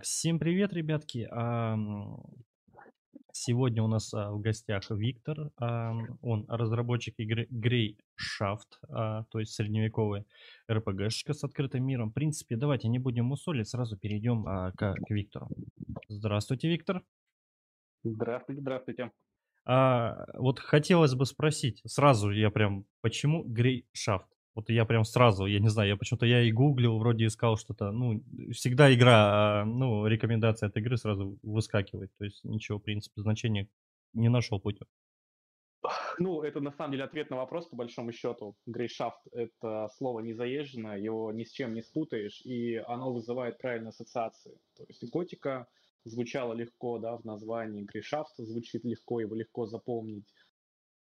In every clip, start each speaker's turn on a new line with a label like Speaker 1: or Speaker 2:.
Speaker 1: Так, всем привет, ребятки. Сегодня у нас а, в гостях Виктор. Он разработчик игры Grey Shaft, а, то есть средневековая РПГшка с открытым миром. В принципе, давайте не будем мусолить, сразу перейдем а, к, к Виктору. Здравствуйте, Виктор.
Speaker 2: Здравствуйте, здравствуйте.
Speaker 1: А, вот хотелось бы спросить, сразу я прям, почему Grey Shaft? Вот я прям сразу, я не знаю, я почему-то я и гуглил, вроде искал что-то, ну, всегда игра, а, ну, рекомендация от игры сразу выскакивает, то есть ничего, в принципе, значения не нашел пути.
Speaker 2: Ну, это на самом деле ответ на вопрос, по большому счету. Грейшафт — это слово незаезженное, его ни с чем не спутаешь, и оно вызывает правильные ассоциации. То есть готика звучала легко, да, в названии, Грейшафт звучит легко, его легко запомнить.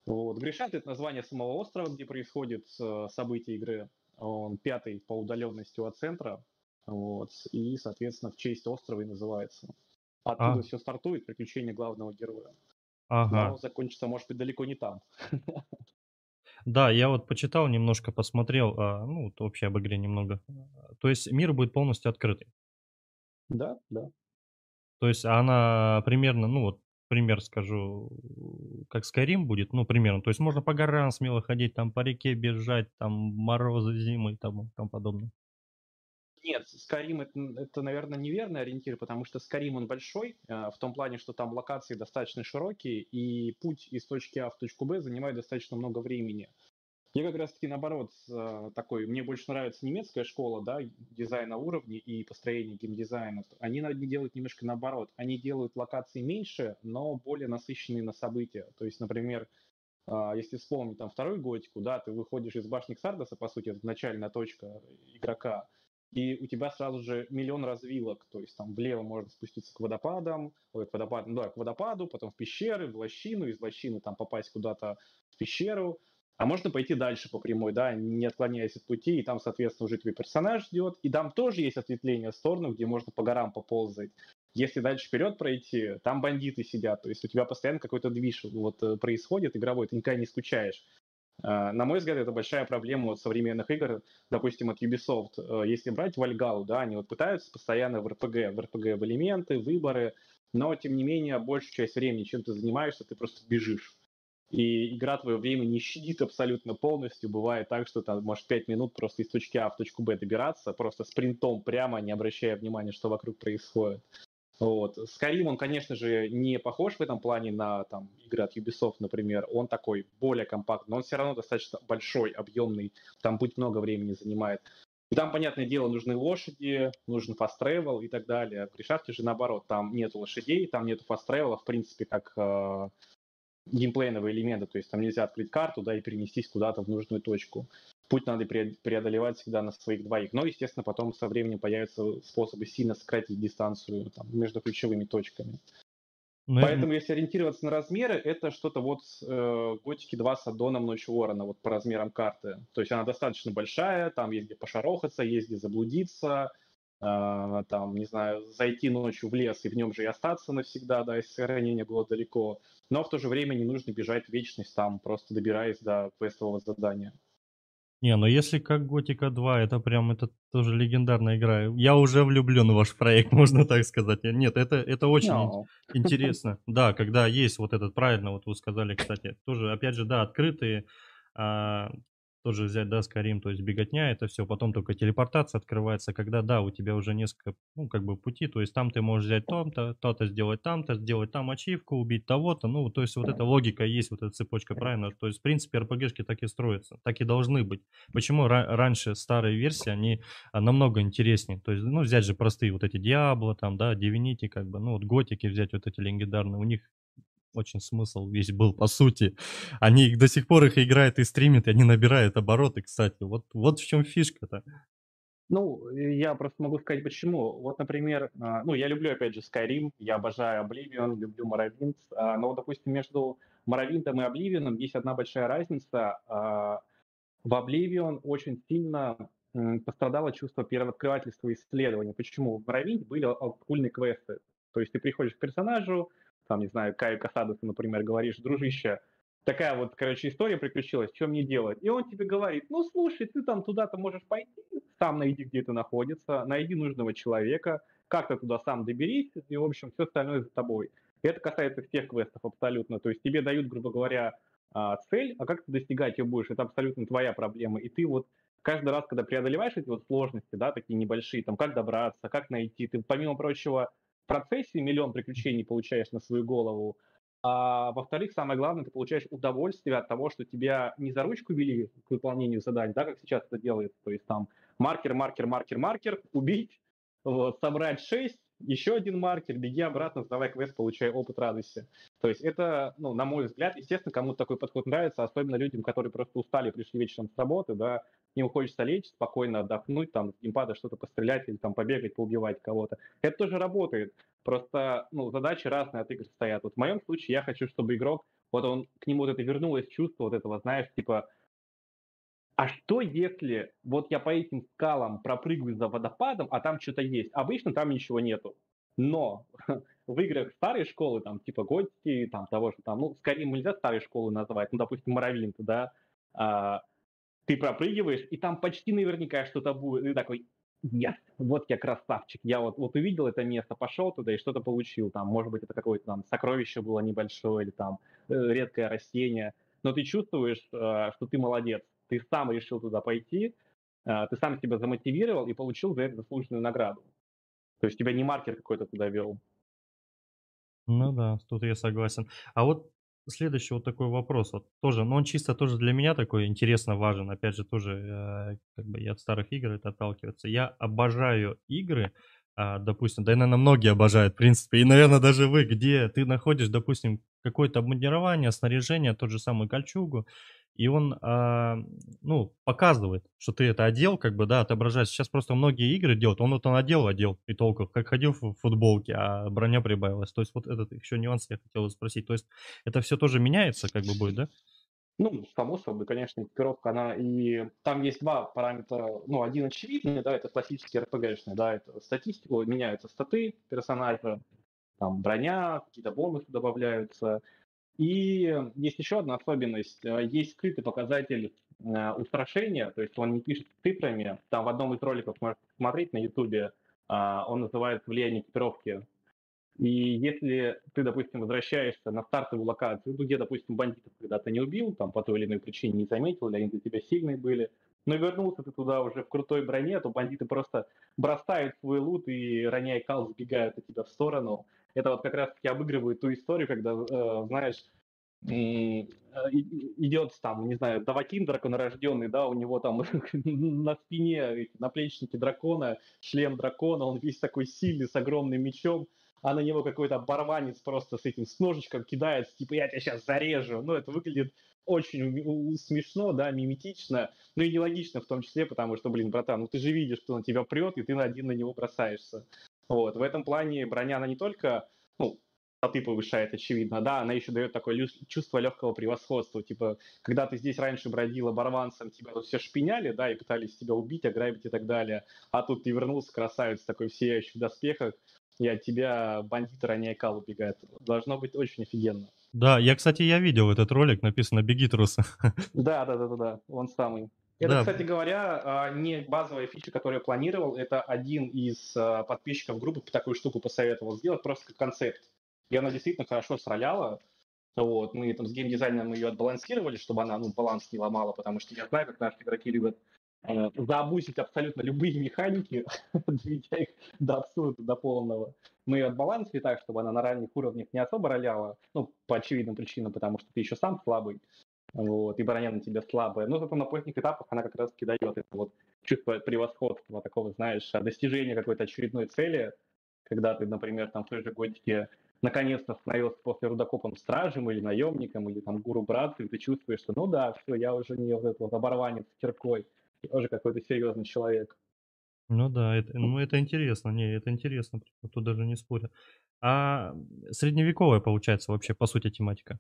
Speaker 2: Вот. Гришат — это название самого острова, где происходит э, событие игры. Он пятый по удаленности от центра, вот, и, соответственно, в честь острова и называется. Оттуда а. все стартует, приключение главного героя. Ага. Но закончится, может быть, далеко не там.
Speaker 1: Да, я вот почитал немножко, посмотрел, а, ну, вот вообще об игре немного. То есть мир будет полностью открытый.
Speaker 2: Да, да.
Speaker 1: То есть она примерно, ну вот пример скажу, как Skyrim будет, ну, примерно. То есть можно по горам смело ходить, там по реке бежать, там морозы зимы и тому, тому подобное.
Speaker 2: Нет, Skyrim это, это, наверное, неверный ориентир, потому что Skyrim он большой, э, в том плане, что там локации достаточно широкие, и путь из точки А в точку Б занимает достаточно много времени. Я как раз-таки наоборот э, такой, мне больше нравится немецкая школа, да, дизайна уровней и построения геймдизайна. Они, делают немножко наоборот. Они делают локации меньше, но более насыщенные на события. То есть, например, э, если вспомнить там вторую готику, да, ты выходишь из башни Ксардоса, по сути, это начальная точка игрока, и у тебя сразу же миллион развилок, то есть там влево можно спуститься к водопадам, ой, к водопаду, да, к водопаду, потом в пещеры, в лощину, из лощины там попасть куда-то в пещеру, а можно пойти дальше по прямой, да, не отклоняясь от пути, и там, соответственно, уже твой персонаж ждет. И там тоже есть ответвление в сторону, где можно по горам поползать. Если дальше вперед пройти, там бандиты сидят, то есть у тебя постоянно какой-то движ вот э, происходит игровой, ты никогда не скучаешь. Uh, на мой взгляд, это большая проблема вот современных игр, допустим, от Ubisoft. Uh, если брать Вальгалу, да, они вот пытаются постоянно в RPG, в RPG в элементы, выборы, но, тем не менее, большую часть времени, чем ты занимаешься, ты просто бежишь и игра твое время не щадит абсолютно полностью. Бывает так, что там можешь 5 минут просто из точки А в точку Б добираться, просто спринтом прямо, не обращая внимания, что вокруг происходит. Вот. Skyrim, он, конечно же, не похож в этом плане на там, игры от Ubisoft, например. Он такой более компактный, но он все равно достаточно большой, объемный. Там путь много времени занимает. И там, понятное дело, нужны лошади, нужен fast travel и так далее. В Гришафте же наоборот, там нет лошадей, там нет fast travel, в принципе, как э, геймплейного элемента, то есть там нельзя открыть карту, да, и перенестись куда-то в нужную точку. Путь надо преодолевать всегда на своих двоих. Но, естественно, потом со временем появятся способы сильно сократить дистанцию там, между ключевыми точками. Ну, Поэтому, если ориентироваться на размеры, это что-то вот э, Готики 2 с аддоном Ночь Ворона, вот по размерам карты. То есть она достаточно большая, там есть где пошарохаться, есть где заблудиться, там, не знаю, зайти ночью в лес и в нем же и остаться навсегда, да, если сохранение было далеко но в то же время не нужно бежать в вечность там, просто добираясь до квестового задания.
Speaker 1: Не, ну если как Готика 2, это прям, это тоже легендарная игра. Я уже влюблен в ваш проект, можно так сказать. Нет, это, это очень no. интересно. Да, когда есть вот этот, правильно, вот вы сказали, кстати, тоже, опять же, да, открытые, а, тоже взять, да, Skyrim, то есть беготня, это все, потом только телепортация открывается, когда, да, у тебя уже несколько, ну, как бы пути, то есть там ты можешь взять то-то, то-то сделать там-то, сделать там ачивку, убить того-то, ну, то есть вот эта логика есть, вот эта цепочка, правильно, то есть, в принципе, RPG-шки так и строятся, так и должны быть. Почему раньше старые версии, они а, намного интереснее, то есть, ну, взять же простые вот эти Diablo, там, да, Divinity, как бы, ну, вот Готики взять вот эти легендарные, у них очень смысл весь был, по сути. Они до сих пор их играют и стримят, и они набирают обороты, кстати. Вот, вот в чем фишка-то.
Speaker 2: Ну, я просто могу сказать, почему. Вот, например, а, ну, я люблю, опять же, Skyrim, я обожаю Oblivion, люблю Morrowind, а, но, допустим, между Morrowind и Oblivion есть одна большая разница. А, в Oblivion очень сильно пострадало чувство первооткрывательства и исследования. Почему? В Morrowind были олдскульные квесты. То есть ты приходишь к персонажу, там, не знаю, Каю Касадосу, например, говоришь, дружище, такая вот, короче, история приключилась, что мне делать? И он тебе говорит, ну, слушай, ты там туда-то можешь пойти, сам найди, где это находится, найди нужного человека, как-то туда сам доберись, и, в общем, все остальное за тобой. И это касается всех квестов абсолютно. То есть тебе дают, грубо говоря, а, цель, а как ты достигать ее будешь, это абсолютно твоя проблема. И ты вот каждый раз, когда преодолеваешь эти вот сложности, да, такие небольшие, там, как добраться, как найти, ты, помимо прочего, процессе миллион приключений получаешь на свою голову, а во-вторых, самое главное, ты получаешь удовольствие от того, что тебя не за ручку вели к выполнению заданий, да, как сейчас это делается, то есть там маркер, маркер, маркер, маркер, убить, вот, собрать 6, еще один маркер, беги обратно, сдавай квест, получай опыт радости. То есть это, ну, на мой взгляд, естественно, кому-то такой подход нравится, особенно людям, которые просто устали, пришли вечером с работы, да, им хочется лечь, спокойно отдохнуть, там, с геймпада что-то пострелять или там побегать, поубивать кого-то. Это тоже работает. Просто, ну, задачи разные от игр стоят. Вот в моем случае я хочу, чтобы игрок, вот он, к нему вот это вернулось чувство вот этого, знаешь, типа, а что если вот я по этим скалам пропрыгиваю за водопадом, а там что-то есть? Обычно там ничего нету. Но в играх старой школы, там, типа Готики, там, того же, там, ну, скорее нельзя старой школы называть, ну, допустим, Моровинт, да, а, ты пропрыгиваешь, и там почти наверняка что-то будет, и такой, yes, вот я красавчик, я вот, вот увидел это место, пошел туда и что-то получил, там, может быть, это какое-то там сокровище было небольшое, или там э, редкое растение, но ты чувствуешь, э, что ты молодец, ты сам решил туда пойти, э, ты сам себя замотивировал и получил за это заслуженную награду. То есть тебя не маркер какой-то туда вел.
Speaker 1: Ну да, тут я согласен. А вот следующий вот такой вопрос, вот тоже, но он чисто тоже для меня такой интересно важен, опять же тоже, э, как бы я от старых игр это отталкивается. Я обожаю игры, а, допустим, да и, наверное, многие обожают, в принципе, и, наверное, даже вы, где ты находишь, допустим, какое-то обмундирование, снаряжение, тот же самый кольчугу, и он, а, ну, показывает, что ты это одел, как бы, да, отображает. Сейчас просто многие игры делают, он вот он одел, одел, и толку, как ходил в футболке, а броня прибавилась. То есть вот этот еще нюанс я хотел спросить. То есть это все тоже меняется, как бы будет, да?
Speaker 2: Ну, само собой, конечно, экипировка, она и там есть два параметра, ну, один очевидный, да, это классический RPG, да, это статистику, меняются статы персонажа, там броня, какие-то бонусы добавляются, и есть еще одна особенность. Э, есть скрытый показатель э, устрашения, то есть он не пишет цифрами. Там в одном из роликов можно посмотреть на YouTube, а, он называется «Влияние экипировки». И если ты, допустим, возвращаешься на стартовую локацию, ну, где, допустим, бандитов когда-то не убил, там по той или иной причине не заметил, или они для тебя сильные были, но вернулся ты туда уже в крутой броне, то бандиты просто бросают свой лут и, роняя кал, сбегают от тебя в сторону это вот как раз-таки обыгрывает ту историю, когда, э, знаешь, э, идет там, не знаю, Давакин драконорожденный, да, у него там на спине наплечники дракона, шлем дракона, он весь такой сильный, с огромным мечом, а на него какой-то барванец просто с этим, с ножичком кидается, типа, я тебя сейчас зарежу. Ну, это выглядит очень смешно, да, миметично, но и нелогично в том числе, потому что, блин, братан, ну ты же видишь, что он тебя прет, и ты на один на него бросаешься. Вот. В этом плане броня, она не только, ну, ты повышает, очевидно, да, она еще дает такое чувство легкого превосходства, типа, когда ты здесь раньше бродил оборванцем, тебя тут все шпиняли, да, и пытались тебя убить, ограбить и так далее, а тут ты вернулся, красавец, такой в сияющих доспехах, и от тебя бандиты роняя кал убегают. Должно быть очень офигенно.
Speaker 1: Да, я, кстати, я видел этот ролик, написано «Беги, трусы».
Speaker 2: Да, да, да, да, да, он самый. Это, да. кстати говоря, а, не базовая фича, которую я планировал. Это один из а, подписчиков группы такую штуку посоветовал сделать, просто как концепт. И она действительно хорошо сраляла. Вот, мы там с геймдизайнером ее отбалансировали, чтобы она ну, баланс не ломала, потому что я знаю, как наши игроки любят э, абсолютно любые механики, доведя их до абсурда, до полного. Мы ее отбалансили так, чтобы она на ранних уровнях не особо роляла, ну, по очевидным причинам, потому что ты еще сам слабый вот, и броня на тебя слабая. Но зато на поздних этапах она как раз-таки дает это вот чувство превосходства, такого, знаешь, достижения какой-то очередной цели, когда ты, например, там в той же годике наконец-то становился после рудокопом стражем или наемником, или там гуру братцу, и ты чувствуешь, что ну да, все, я уже не вот этот вот оборванец с киркой, я уже какой-то серьезный человек.
Speaker 1: Ну да, это, ну это интересно, не, это интересно, тут даже не спорю. А средневековая, получается, вообще, по сути, тематика?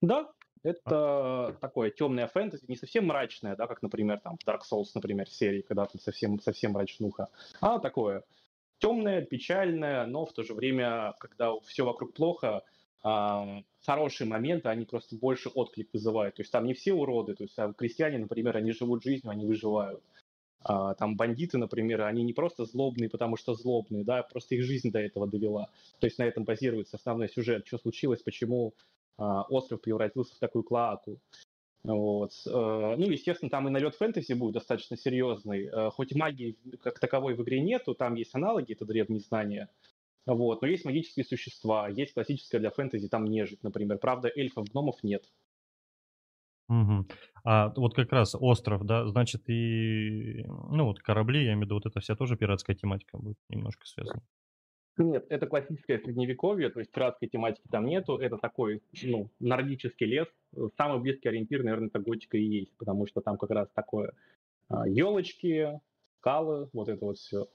Speaker 2: Да, это такое темное фэнтези, не совсем мрачное, да, как, например, там Dark Souls, например, серии, когда там совсем, совсем мрачнуха, а такое темное, печальное, но в то же время, когда все вокруг плохо, а, хорошие моменты, они просто больше отклик вызывают. То есть там не все уроды, то есть там крестьяне, например, они живут жизнью, они выживают. А, там бандиты, например, они не просто злобные, потому что злобные, да, просто их жизнь до этого довела. То есть на этом базируется основной сюжет, что случилось, почему а, остров превратился в такую клоаку. Вот. Э, ну, естественно, там и налет фэнтези будет достаточно серьезный. Э, хоть магии как таковой в игре нету, там есть аналоги, это древние знания. Вот. Но есть магические существа, есть классическая для фэнтези, там нежить, например. Правда, эльфов, гномов нет.
Speaker 1: Угу. А вот как раз остров, да, значит и, ну вот корабли, я имею в виду, вот это вся тоже пиратская тематика будет немножко связана.
Speaker 2: Нет, это классическое средневековье, то есть пиратской тематики там нету, это такой, ну, нордический лес. Самый близкий ориентир, наверное, это готика и есть, потому что там как раз такое елочки, а, скалы, вот это вот все.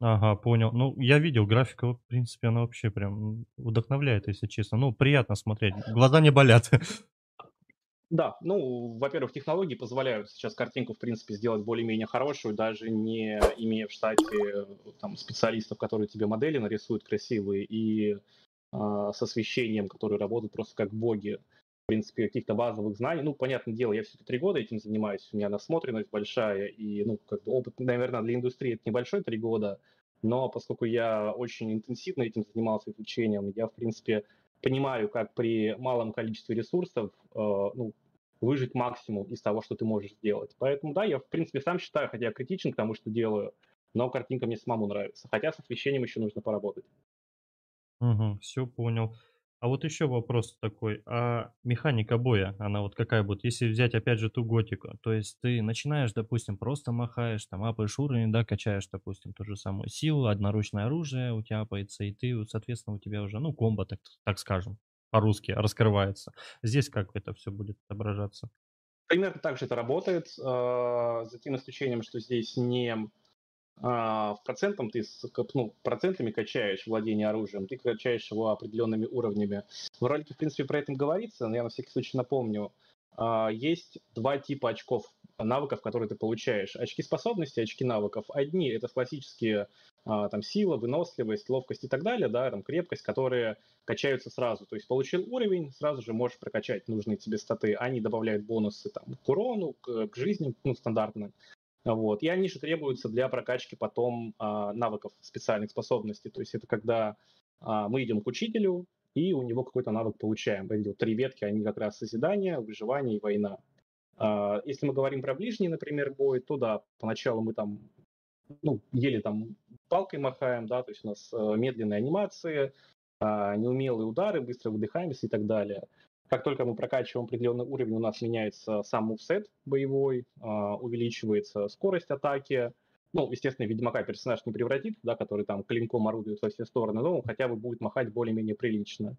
Speaker 1: Ага, понял. Ну, я видел, графика, в принципе, она вообще прям вдохновляет, если честно. Ну, приятно смотреть. Глаза не болят.
Speaker 2: Да, ну, во-первых, технологии позволяют сейчас картинку, в принципе, сделать более-менее хорошую, даже не имея в штате там, специалистов, которые тебе модели нарисуют красивые, и э, с освещением, которые работают просто как боги. В принципе, каких-то базовых знаний. Ну, понятное дело, я все-таки три года этим занимаюсь, у меня насмотренность большая, и, ну, как бы опыт, наверное, для индустрии это небольшой, три года, но поскольку я очень интенсивно этим занимался изучением, я, в принципе, понимаю, как при малом количестве ресурсов э, ну, выжить максимум из того, что ты можешь сделать. Поэтому, да, я, в принципе, сам считаю, хотя я критичен к тому, что делаю, но картинка мне самому нравится. Хотя с освещением еще нужно поработать.
Speaker 1: Угу, все понял. А вот еще вопрос такой, а механика боя, она вот какая будет, если взять опять же ту готику, то есть ты начинаешь, допустим, просто махаешь, там апаешь уровень, да, качаешь, допустим, ту же самую силу, одноручное оружие у тебя апается, и ты, соответственно, у тебя уже, ну, комбо, так, так скажем, по-русски раскрывается. Здесь как это все будет отображаться?
Speaker 2: Примерно так же это работает, а, за тем исключением, что здесь не в процентом ты ну, процентами качаешь владение оружием, ты качаешь его определенными уровнями. В ролике, в принципе, про это говорится, но я на всякий случай напомню. А, есть два типа очков навыков, которые ты получаешь. Очки способностей, очки навыков. Одни — это классические а, там сила, выносливость, ловкость и так далее, да, там крепкость, которые качаются сразу. То есть получил уровень, сразу же можешь прокачать нужные тебе статы. Они добавляют бонусы там, к урону, к, к жизни, ну, стандартно. Вот. И они же требуются для прокачки потом а, навыков специальных способностей. То есть это когда а, мы идем к учителю, и у него какой-то навык получаем. Эти вот три ветки, они как раз созидание, выживание и война. А, если мы говорим про ближний, например, бой, то да, поначалу мы там ну, еле там палкой махаем, да, то есть у нас э, медленные анимации, э, неумелые удары, быстро выдыхаемся и так далее. Как только мы прокачиваем определенный уровень, у нас меняется сам мувсет боевой, а, увеличивается скорость атаки. Ну, естественно, Ведьмака персонаж не превратит, да, который там клинком орудует во все стороны, но он хотя бы будет махать более-менее прилично.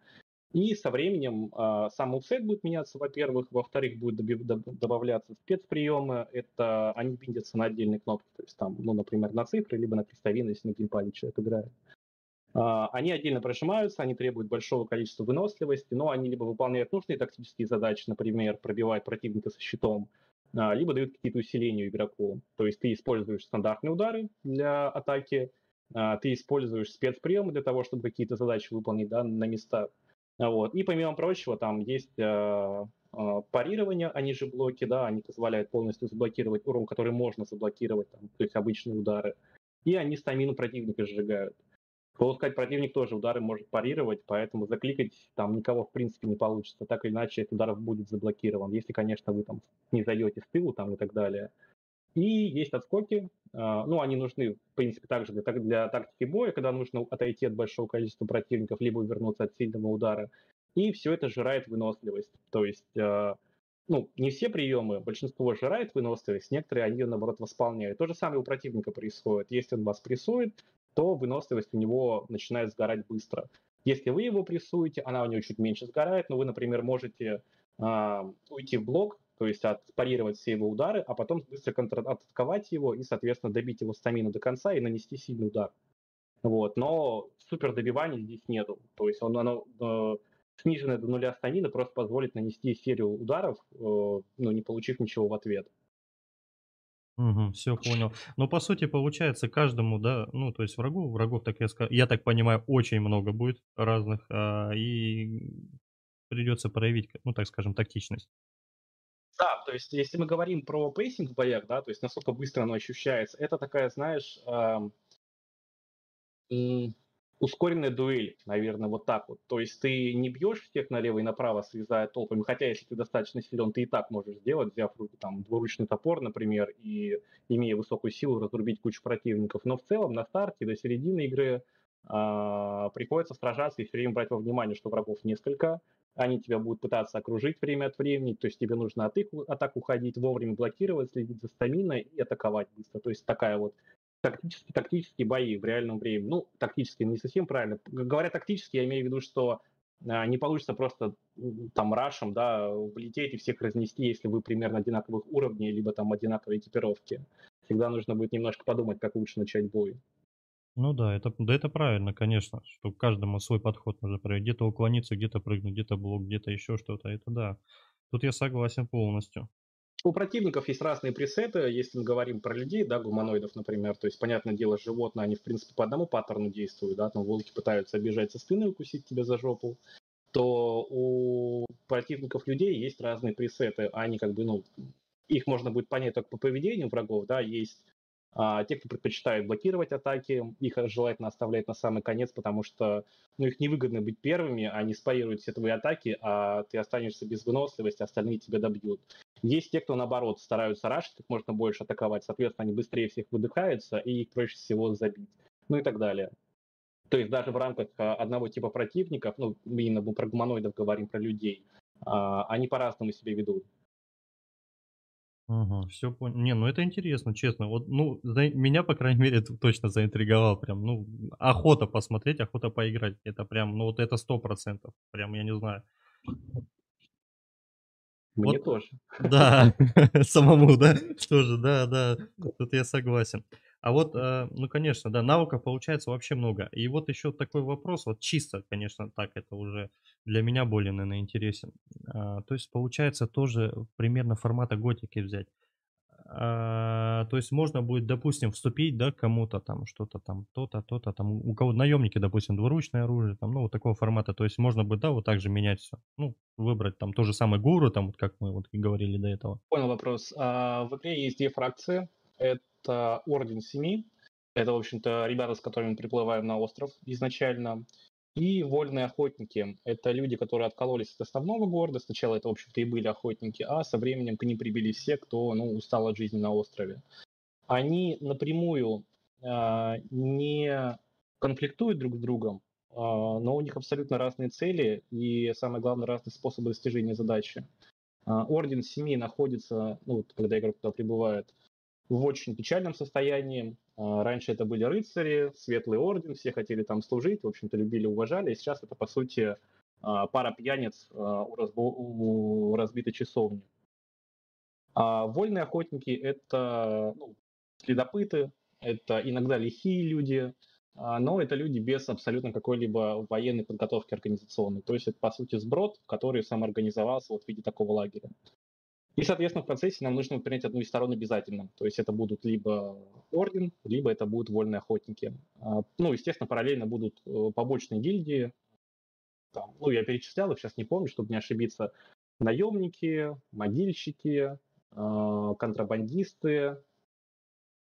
Speaker 2: И со временем э, сам мувсет будет меняться, во-первых. Во-вторых, доби- добавляться спецприемы. Это они биндятся на отдельные кнопки. То есть там, ну, например, на цифры, либо на крестовины, если на геймпаде человек играет. А, они отдельно прожимаются, они требуют большого количества выносливости, но они либо выполняют нужные тактические задачи, например, пробивают противника со щитом, а, либо дают какие-то усиления игроку. То есть ты используешь стандартные удары для атаки, а, ты используешь спецприемы для того, чтобы какие-то задачи выполнить да, на местах. Вот. И помимо прочего, там есть парирование, они же блоки, да, они позволяют полностью заблокировать урон, который можно заблокировать, там, то есть обычные удары. И они стамину противника сжигают. Полускать противник тоже удары может парировать, поэтому закликать там никого в принципе не получится. Так или иначе, этот удар будет заблокирован, если, конечно, вы там не зайдете с тылу там и так далее. И есть отскоки, а, ну, они нужны, в принципе, также для, для тактики боя, когда нужно отойти от большого количества противников, либо вернуться от сильного удара. И все это жирает выносливость. То есть, а, ну, не все приемы, большинство жирает выносливость, некоторые они наоборот, восполняют. То же самое у противника происходит. Если он вас прессует, то выносливость у него начинает сгорать быстро. Если вы его прессуете, она у него чуть меньше сгорает, но вы, например, можете э, уйти в блок, то есть отпарировать все его удары, а потом быстро контратаковать его и, соответственно, добить его стамину до конца и нанести сильный удар. Вот. Но супер добиваний здесь нету. То есть он, оно э, сниженное до нуля стамина просто позволит нанести серию ударов, э, но не получив ничего в ответ.
Speaker 1: Мгм. Всё понял. Но по сути получается каждому, да, ну, то есть врагу, врагов, так я ска я так понимаю, очень много будет разных, а, и придется проявить, ну, так скажем, тактичность.
Speaker 2: Да, то есть если мы говорим про pacing в боях, да, то есть насколько быстро оно ощущается, это такая, знаешь, ам м, ускоренная дуэль, наверно, вот так вот. То есть ты не бьешь всех налево и направо, срезая толпами, хотя если ты достаточно силен, ты и так можешь сделать, взяв в руки там двуручный топор, например, и имея высокую силу, разрубить кучу противников. Но в целом на старте до середины игры, а, приходится сражаться и всё время брать во внимание, что врагов несколько. Они тебя будут пытаться окружить время от времени, то есть тебе нужно от их атак уходить, вовремя блокировать, следить за стаминой и атаковать быстро. То есть такая вот тактические тактические бои в реальном времени. Ну, тактические не совсем правильно. Говоря тактически, я имею в виду, что, а, не получится просто, там рашем, да, влететь и всех разнести, если вы примерно одинаковых уровней, либо там одинаковой экипировки. Всегда нужно будет немножко подумать, как лучше начать бой.
Speaker 1: Ну да, это да, это правильно, конечно, что каждому свой подход нужно проявить. Где-то уклониться, где-то прыгнуть, где-то блок, где-то еще что-то. Это да. Тут я согласен полностью.
Speaker 2: У противников есть разные пресеты. Если мы говорим про людей, да, гуманоидов, например, то есть, понятное дело, животные, они, в принципе, по одному паттерну действуют, да, там волки пытаются обижать со спины, укусить тебя за жопу, то у противников людей есть разные пресеты. Они как бы, ну, их можно будет понять только по поведению врагов, да, есть а, те, кто предпочитает блокировать атаки, их желательно оставлять на самый конец, потому что ну, их невыгодно быть первыми, они спарируют все твои атаки, а ты останешься без выносливости, остальные тебя добьют. Есть те, кто, наоборот, стараются рашить как можно больше атаковать, соответственно, они быстрее всех выдыхаются, и их проще всего забить. Ну и так далее. То есть даже в рамках а, одного типа противников, ну, именно мы про гуманоидов говорим, про людей, а, они по-разному себя ведут.
Speaker 1: Ага, всё понял. Не, ну это интересно, честно. Вот, ну, за меня, по крайней мере, это точно заинтриговало прям. Ну, охота посмотреть, охота поиграть. Это прям, ну, вот это 100 %. Прям, я не знаю.
Speaker 2: Мне
Speaker 1: Вот,
Speaker 2: тоже.
Speaker 1: да, самому, да? Тоже, да, да, тут я согласен. А вот, э, ну, конечно, да, навыков получается вообще много. И вот еще такой вопрос, вот чисто, конечно, так это уже для меня более, наверно, интересен. А, то есть получается тоже примерно формата готики взять. А, то есть можно будет, допустим, вступить, да, кому-то там, что-то там, то-то, то-то там, у кого наемники, допустим, двуручное оружие, там, ну, вот такого формата. То есть можно будет, да, вот так же менять всё. Ну, выбрать там то же самое гуру, там, вот как мы вот и говорили до этого.
Speaker 2: Понял вопрос. А, в игре есть 2 фракции. Это Орден Семи. Это, в общем-то, ребята, с которыми мы приплываем на остров изначально. И Вольные Охотники. Это люди, которые откололись от основного города. Сначала это, в общем-то, и были охотники, а со временем к ним прибились все, кто, ну, устал от жизни на острове. Они напрямую, а, не конфликтуют друг с другом, а, но у них абсолютно разные цели и, самое главное, разные способы достижения задачи. А, Орден Семи находится, ну, вот когда игрок туда прибывает, в очень печальном состоянии. А, раньше это были рыцари, светлый орден, все хотели там служить, в общем-то, любили, уважали. И сейчас это, по сути, а, пара пьяниц а, у, разбо... у разбитой часовни. А вольные охотники — это ну, следопыты, это иногда лихие люди, но это люди без абсолютно какой-либо военной подготовки организационной. То есть это, по сути, сброд, который самоорганизовался вот в виде такого лагеря. И, соответственно, в процессе нам нужно принять одну из сторон обязательно. То есть это будут либо орден, либо это будут вольные охотники. А, ну, естественно, параллельно будут э, побочные гильдии. Там, ну, я перечислял их, сейчас не помню, чтобы не ошибиться. Наемники, могильщики, а, контрабандисты.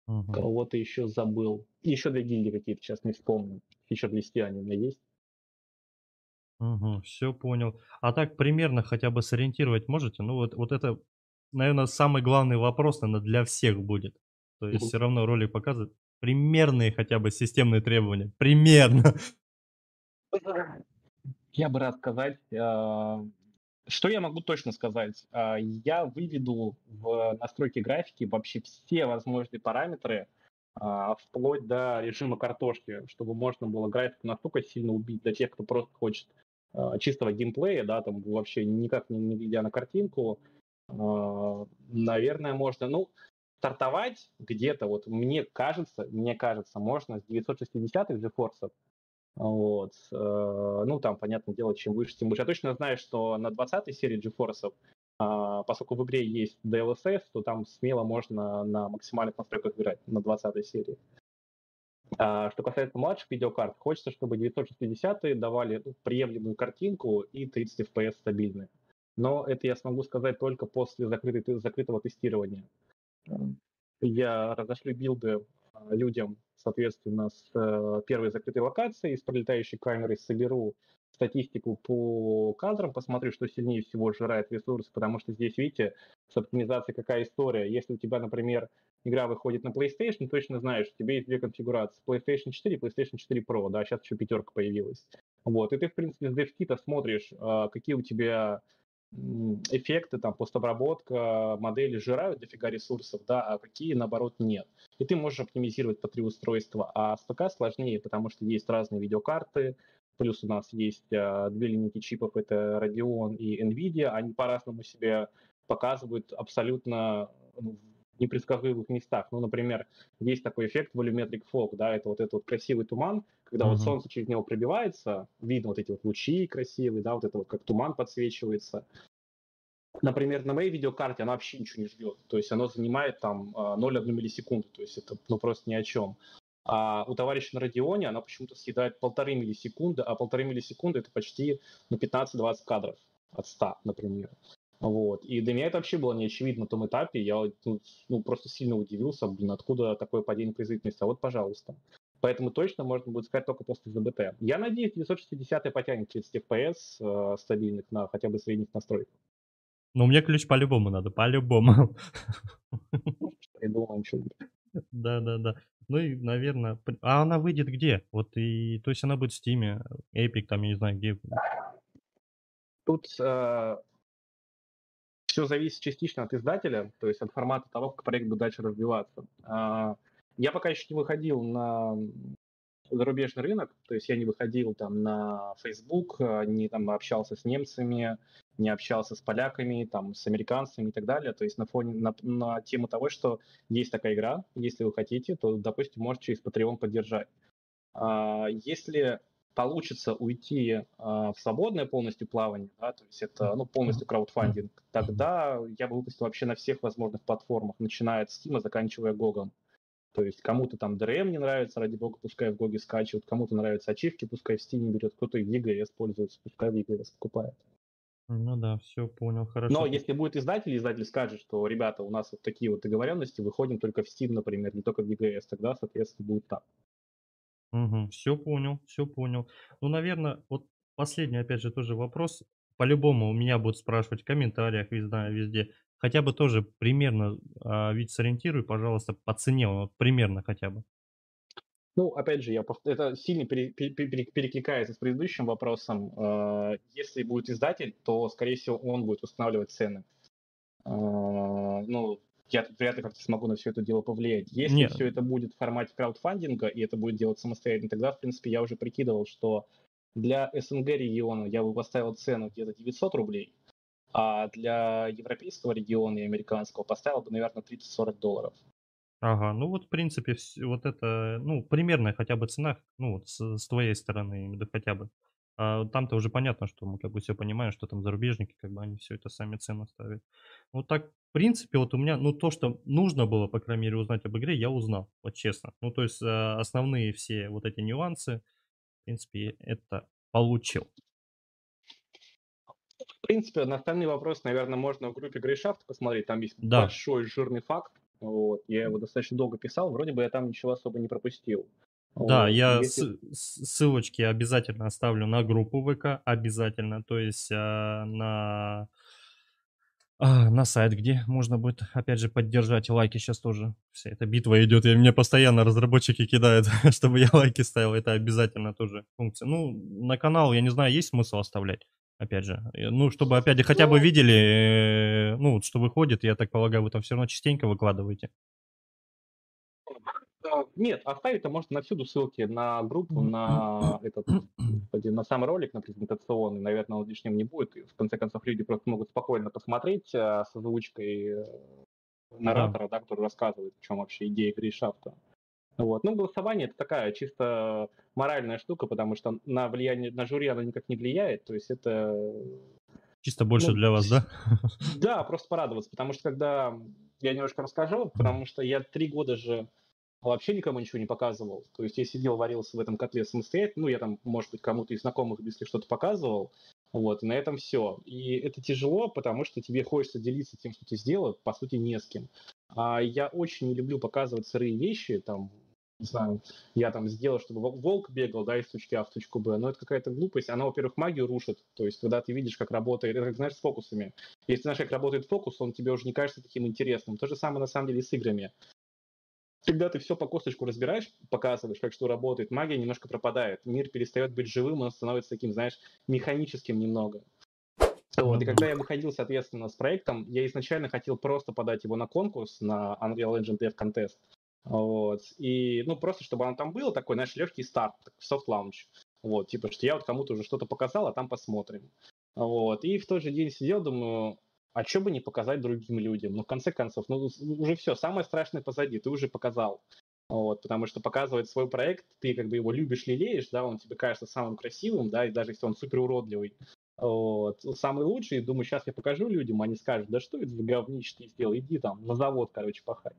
Speaker 1: Мгм.
Speaker 2: Кого-то еще забыл. И еще две гильдии какие-то, сейчас не вспомню. Еще они у меня есть.
Speaker 1: Мгм. Всё понял. А так примерно хотя бы сориентировать можете? Ну вот вот это наверно, самый главный вопрос, наверно, для всех будет. То есть всё равно ролик показывает. Примерные хотя бы системные требования. Примерно.
Speaker 2: Я бы рад сказать, а, что я могу точно сказать? А, я выведу в настройки графики вообще все возможные параметры, а, вплоть до режима картошки, чтобы можно было графику настолько сильно убить для тех, кто просто хочет чистого геймплея, да, там вообще никак не, не глядя на картинку. А, наверное, можно, ну, стартовать где-то, вот мне кажется, мне кажется, можно с 960-х GeForce, вот, э, ну, там, понятное дело, чем выше, тем выше. Я точно знаю, что на 20-й серии GeForce А, поскольку в игре есть DLSS, то там смело можно на максимальных настройках играть, на 20 серии. А, что касается младших видеокарт, хочется, чтобы 960 давали приемлемую картинку и 30 FPS стабильные. Но это я смогу сказать только после закрытой, закрытого тестирования. Я разошлю билды а, людям, соответственно, с э, первой закрытой локации, с пролетающей камерой соберу статистику по кадрам, посмотрю, что сильнее всего жирает ресурсы, потому что здесь, видите, с оптимизацией какая история. Если у тебя, например, игра выходит на PlayStation, точно знаешь, у тебя есть две конфигурации. PlayStation 4 и PlayStation 4 Pro, да, сейчас еще пятерка появилась. Вот, и ты, в принципе, с DevKit смотришь, а, какие у тебя эффекты, там, постобработка, модели жирают дофига ресурсов, да, а какие, наоборот, нет. И ты можешь оптимизировать по три устройства. А с ПК сложнее, потому что есть разные видеокарты, плюс у нас есть а, две линейки чипов, это Radeon и NVIDIA, они по-разному себе показывают абсолютно ну, непредсказуемых местах. Ну, например, есть такой эффект volumetric fog, да, это вот этот вот красивый туман, когда uh-huh. вот солнце через него пробивается, видно вот эти вот лучи красивые, да, вот это вот как туман подсвечивается. Например, на моей видеокарте она вообще ничего не ждет, то есть оно занимает там 0,1 а, миллисекунды, то есть это ну просто ни о чем. А у товарища на Радионе она почему-то съедает полторы миллисекунды, а полторы миллисекунды это почти ну, 15-20 кадров от 100, например. Вот. И для меня это вообще было не очевидно на том этапе. Я ну, ну, просто сильно удивился, блин, откуда такое падение производительности. А вот, пожалуйста. Поэтому точно можно будет сказать только после ЗБТ. Я надеюсь, 960 потянет 30 FPS э, стабильных на хотя бы средних настройках.
Speaker 1: Ну, мне ключ по-любому надо, по-любому.
Speaker 2: Придумаем что-нибудь.
Speaker 1: Да, да, да. Ну и, наверное, а она выйдет где? Вот и, то есть она будет в Steam, Epic, там, я не знаю, где.
Speaker 2: Тут э, все зависит частично от издателя, то есть от формата того, как проект будет дальше развиваться. А, я пока еще не выходил на зарубежный рынок, то есть я не выходил там на Facebook, а, не там общался с немцами, не общался с поляками, там, с американцами и так далее. То есть на фоне, на, на тему того, что есть такая игра, если вы хотите, то, допустим, можете через Patreon поддержать. А, если получится уйти э, в свободное полностью плавание, да, то есть это ну, полностью краудфандинг, тогда я бы выпустил вообще на всех возможных платформах, начиная от Steam, заканчивая GOG. То есть кому-то там DRM не нравится, ради бога, пускай в GOG скачивают, кому-то нравятся ачивки, пускай в Steam берет, кто-то и в EGS пользуется, пускай в EGS покупает.
Speaker 1: Ну да, все понял, хорошо.
Speaker 2: Но если будет издатель, издатель скажет, что, ребята, у нас вот такие вот договоренности, выходим только в Steam, например, не только в EGS, тогда, соответственно, будет так.
Speaker 1: Угу, все понял, все понял. Ну, наверное, вот последний, опять же, тоже вопрос. По-любому у меня будут спрашивать в комментариях, везде, везде. Хотя бы тоже примерно, а, ведь сориентируй, пожалуйста, по цене, вот примерно хотя бы.
Speaker 2: Ну, опять же, я пов... это сильно пере... Пере... перекликается с предыдущим вопросом. А, если будет издатель, то, скорее всего, он будет устанавливать цены. А, ну, я тут вряд ли как-то смогу на все это дело повлиять. Если Нет. все это будет в формате краудфандинга, и это будет делать самостоятельно, тогда, в принципе, я уже прикидывал, что для СНГ региона я бы поставил цену где-то 900 рублей, а для европейского региона и американского поставил бы, наверное, 30-40 долларов.
Speaker 1: Ага, ну вот, в принципе, вот это, ну, примерная хотя бы цена, ну, вот с, с твоей стороны, именно хотя бы. А там-то уже понятно, что мы как бы все понимаем, что там зарубежники, как бы они все это сами цены ставят. Вот так, в принципе, вот у меня, ну то, что нужно было, по крайней мере, узнать об игре, я узнал, вот честно. Ну то есть э, основные все вот эти нюансы, в принципе, это получил.
Speaker 2: В принципе, на остальные вопросы, наверное, можно в группе Грейшафт посмотреть. Там есть да. большой жирный факт. Вот. Я его достаточно долго писал. Вроде бы я там ничего особо не пропустил.
Speaker 1: Да, вот. я Если... ссылочки обязательно оставлю на группу ВК, обязательно, то есть а, на а, на сайт, где можно будет, опять же, поддержать лайки. Сейчас тоже вся эта битва идет, и мне постоянно разработчики кидают, чтобы я лайки ставил. Это обязательно тоже функция. Ну, на канал, я не знаю, есть смысл оставлять? Опять же, ну, чтобы, опять же, хотя бы ну видели, э, ну, что выходит, я так полагаю, вы там все равно частенько выкладываете.
Speaker 2: Нет, оставить-то можно на всюду ссылки на группу, на этот, на сам ролик, на презентационный. Наверное, он лишним не будет. И, в конце концов, люди просто могут спокойно посмотреть а, с озвучкой э, наратора, да. который рассказывает, в чем вообще идея Грейшафта. Вот. Ну, голосование это такая чисто моральная штука, потому что на влияние на жюри оно никак не влияет. То есть это
Speaker 1: Чисто больше ну, для вас, да?
Speaker 2: Да, просто порадоваться, потому что когда я немножко расскажу, потому что я три года же вообще никому ничего не показывал. То есть я сидел, варился в этом котле самостоятельно, ну, я там, может быть, кому-то из знакомых, если что-то показывал, вот, и на этом все. И это тяжело, потому что тебе хочется делиться тем, что ты сделал, по сути, не с кем. А я очень не люблю показывать сырые вещи, там, не знаю, я там сделал, чтобы волк бегал, да, из точки А в точку Б, но это какая-то глупость, она, во-первых, магию рушит, то есть, когда ты видишь, как работает, это как, знаешь, с фокусами. Если ты знаешь, как работает фокус, он тебе уже не кажется таким интересным. То же самое, на самом деле, с играми. Когда ты все по косточку разбираешь, показываешь, как что работает, магия немножко пропадает. Мир перестает быть живым, он становится таким, знаешь, механическим немного. Вот, и когда я выходил, соответственно, с проектом, я изначально хотел просто подать его на конкурс, на Unreal Engine Dev Contest. Вот. И, ну, просто чтобы оно там было, такой, знаешь, легкий старт, soft launch. Вот, типа, что я вот кому-то уже что-то показал, а там посмотрим. Вот. И в тот же день сидел, думаю, а что бы не показать другим людям? Ну, в конце концов, ну, уже все, самое страшное позади, ты уже показал. Вот, потому что показывать свой проект, ты как бы его любишь, лелеешь, да, он тебе кажется самым красивым, да, и даже если он супер уродливый, вот, самый лучший, думаю, сейчас я покажу людям, они скажут, да что это за говнище ты сделал, иди там на завод, короче, пахать.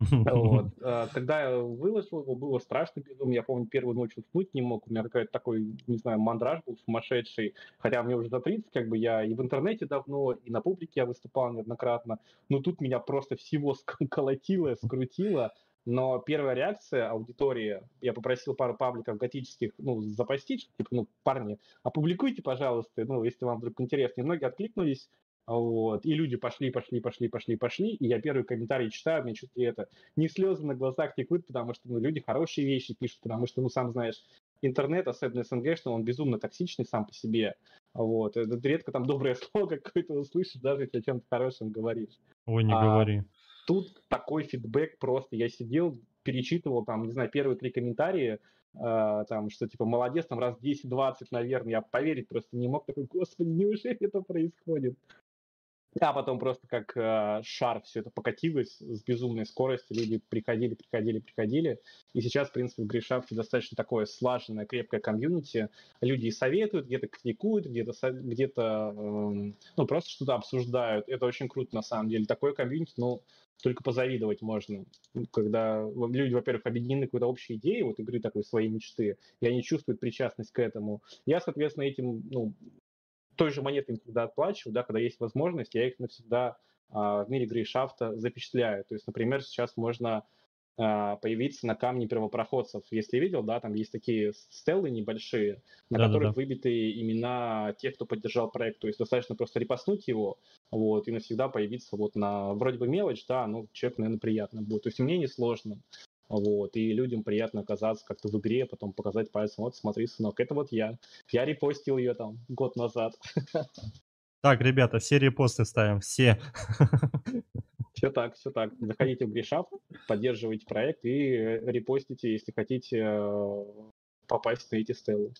Speaker 2: Вот. А, когда я выложил его, было страшно безумно. Я помню, первую ночь уснуть не мог. У меня какой-то такой, не знаю, мандраж был сумасшедший. Хотя мне уже за 30, как бы я и в интернете давно, и на публике я выступал неоднократно. Но тут меня просто всего колотило, скрутило. Но первая реакция аудитории, я попросил пару пабликов готических, ну, запостить, типа, ну, парни, опубликуйте, пожалуйста, ну, если вам вдруг интересно. И многие откликнулись, вот. И люди пошли, пошли, пошли, пошли, пошли. И я первый комментарий читаю, мне чуть ли это не слезы на глазах текут, потому что ну, люди хорошие вещи пишут, потому что, ну, сам знаешь, интернет, особенно СНГ, что он безумно токсичный сам по себе. Вот. Это редко там доброе слово какое-то услышишь, даже если о чем-то хорошем говоришь.
Speaker 1: Ой, не а говори.
Speaker 2: Тут такой фидбэк просто. Я сидел, перечитывал там, не знаю, первые три комментарии, Uh, там, что типа молодец, там раз 10-20, наверное, я поверить просто не мог, такой, господи, неужели это происходит? А потом просто как э, шар все это покатилось с безумной скоростью, люди приходили, приходили, приходили. И сейчас, в принципе, в Гришафте достаточно такое слаженное, крепкое комьюнити. Люди советуют, где-то критикуют, где-то, где-то э, ну, просто что-то обсуждают. Это очень круто, на самом деле. Такое комьюнити, ну, только позавидовать можно, когда люди, во-первых, объединены какой-то общей идеей, вот игры такой своей мечты, и они чувствуют причастность к этому. Я, соответственно, этим ну, той же монетой всегда отплачиваю, да, когда есть возможность, я их навсегда а, в мире грейшафта запечатляю. То есть, например, сейчас можно а, появиться на камне первопроходцев. Если видел, да, там есть такие стеллы небольшие, на да, которых да, да. выбиты имена тех, кто поддержал проект. То есть достаточно просто репостнуть его, вот, и навсегда появиться вот на вроде бы мелочь, да, но человек, наверное, приятно будет. То есть мне не сложно. Вот, и людям приятно оказаться как-то в игре, потом показать пальцем, вот смотри, сынок, это вот я. Я репостил ее там год назад.
Speaker 1: Так, ребята, все репосты ставим, все.
Speaker 2: Все так, все так. Заходите в Гришап, поддерживайте проект и репостите, если хотите э, попасть на эти стеллы.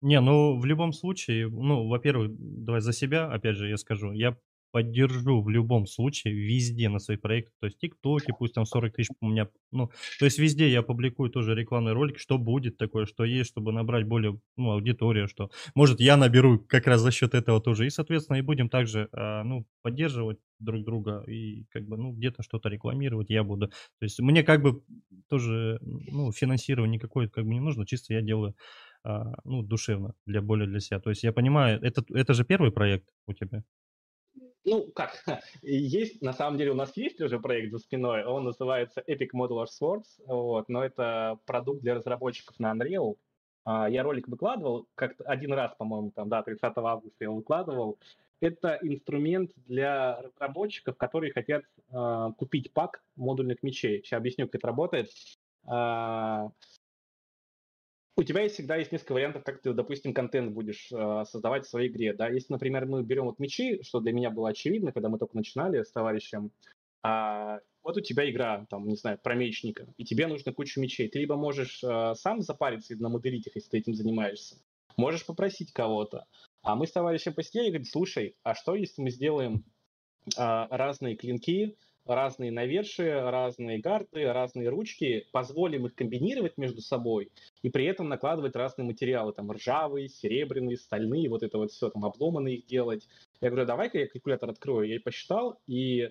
Speaker 1: Не, ну в любом случае, ну, во-первых, давай за себя, опять же, я скажу, я поддержу в любом случае везде на своих проектах, то есть ТикТоке, пусть там 40 тысяч у меня, ну, то есть везде я публикую тоже рекламные ролики, что будет такое, что есть, чтобы набрать более, ну, аудиторию, что, может, я наберу как раз за счет этого тоже, и, соответственно, и будем также, а, ну, поддерживать друг друга и, как бы, ну, где-то что-то рекламировать я буду, то есть мне, как бы, тоже, ну, финансирование никакое, как бы, не нужно, чисто я делаю а, ну, душевно, для более для себя. То есть я понимаю, это, это же первый проект у тебя?
Speaker 2: Ну, как, есть, на самом деле у нас есть уже проект за спиной, он называется Epic Modular Swords, вот, но это продукт для разработчиков на Unreal. А, я ролик выкладывал, как один раз, по-моему, там, да, 30 августа я выкладывал. Это инструмент для разработчиков, которые хотят э, купить пак модульных мечей. Сейчас объясню, как это работает. Э, у тебя есть всегда есть несколько вариантов, как ты, допустим, контент будешь э, создавать в своей игре. Да? Если, например, мы берем вот мечи, что для меня было очевидно, когда мы только начинали с товарищем, а, вот у тебя игра, там, не знаю, про мечника, и тебе нужно кучу мечей. Ты либо можешь э, сам запариться и намоделить их, если ты этим занимаешься, можешь попросить кого-то. А мы с товарищем посидели и говорим, слушай, а что если мы сделаем э, разные клинки, разные навершия, разные гарты, разные ручки, позволим их комбинировать между собой и при этом накладывать разные материалы, там ржавые, серебряные, стальные, вот это вот все, там обломанные их делать. Я говорю, давай-ка я калькулятор открою. Я и посчитал, и